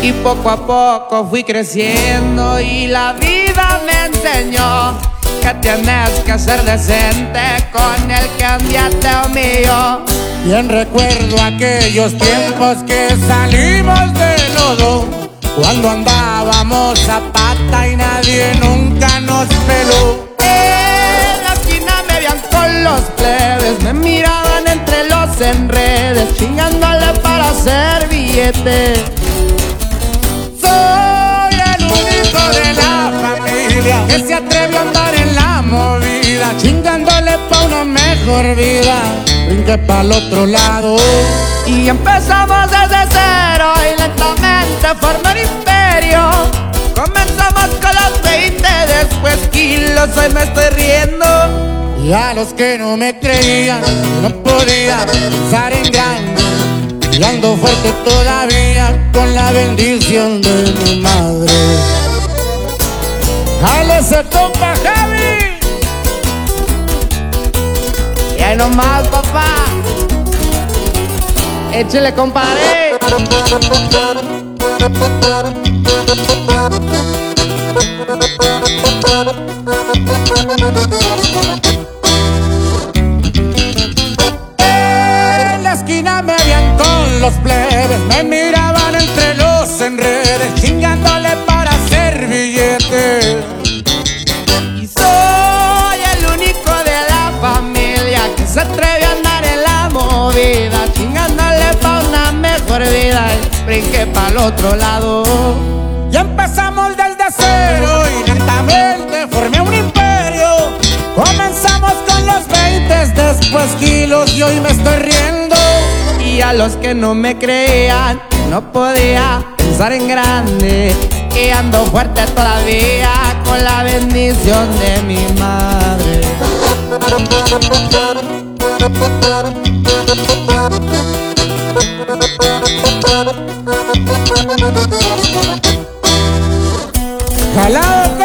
Y poco a poco fui creciendo y la vida me enseñó que tienes que ser decente con el que humilló. Bien recuerdo aquellos tiempos que salimos de lodo, cuando andábamos a pata y nadie nunca nos peló. En la esquina me veían con los plebes, me miraban entre los enredes, chingándole para hacer billetes. Pa' una mejor vida. Brinqué pa'l otro lado. Y empezamos desde cero y lentamente formé un imperio. Comenzamos con los 20, después kilos, hoy me estoy riendo. Y a los que no me creían, no podía pensar en grande. Y ando fuerte todavía con la bendición de mi madre. ¡Dale ese compa, ahí nomás, papá. Échale, compadre. En la esquina me veían con los plebes, me miraban brinqué pa'l otro lado. Y empezamos desde cero y lentamente formé un imperio. Comenzamos con los 20, después kilos y hoy me estoy riendo. Y a los que no me creían, no podía pensar en grande. Y ando fuerte todavía con la bendición de mi madre. ¡Jalado!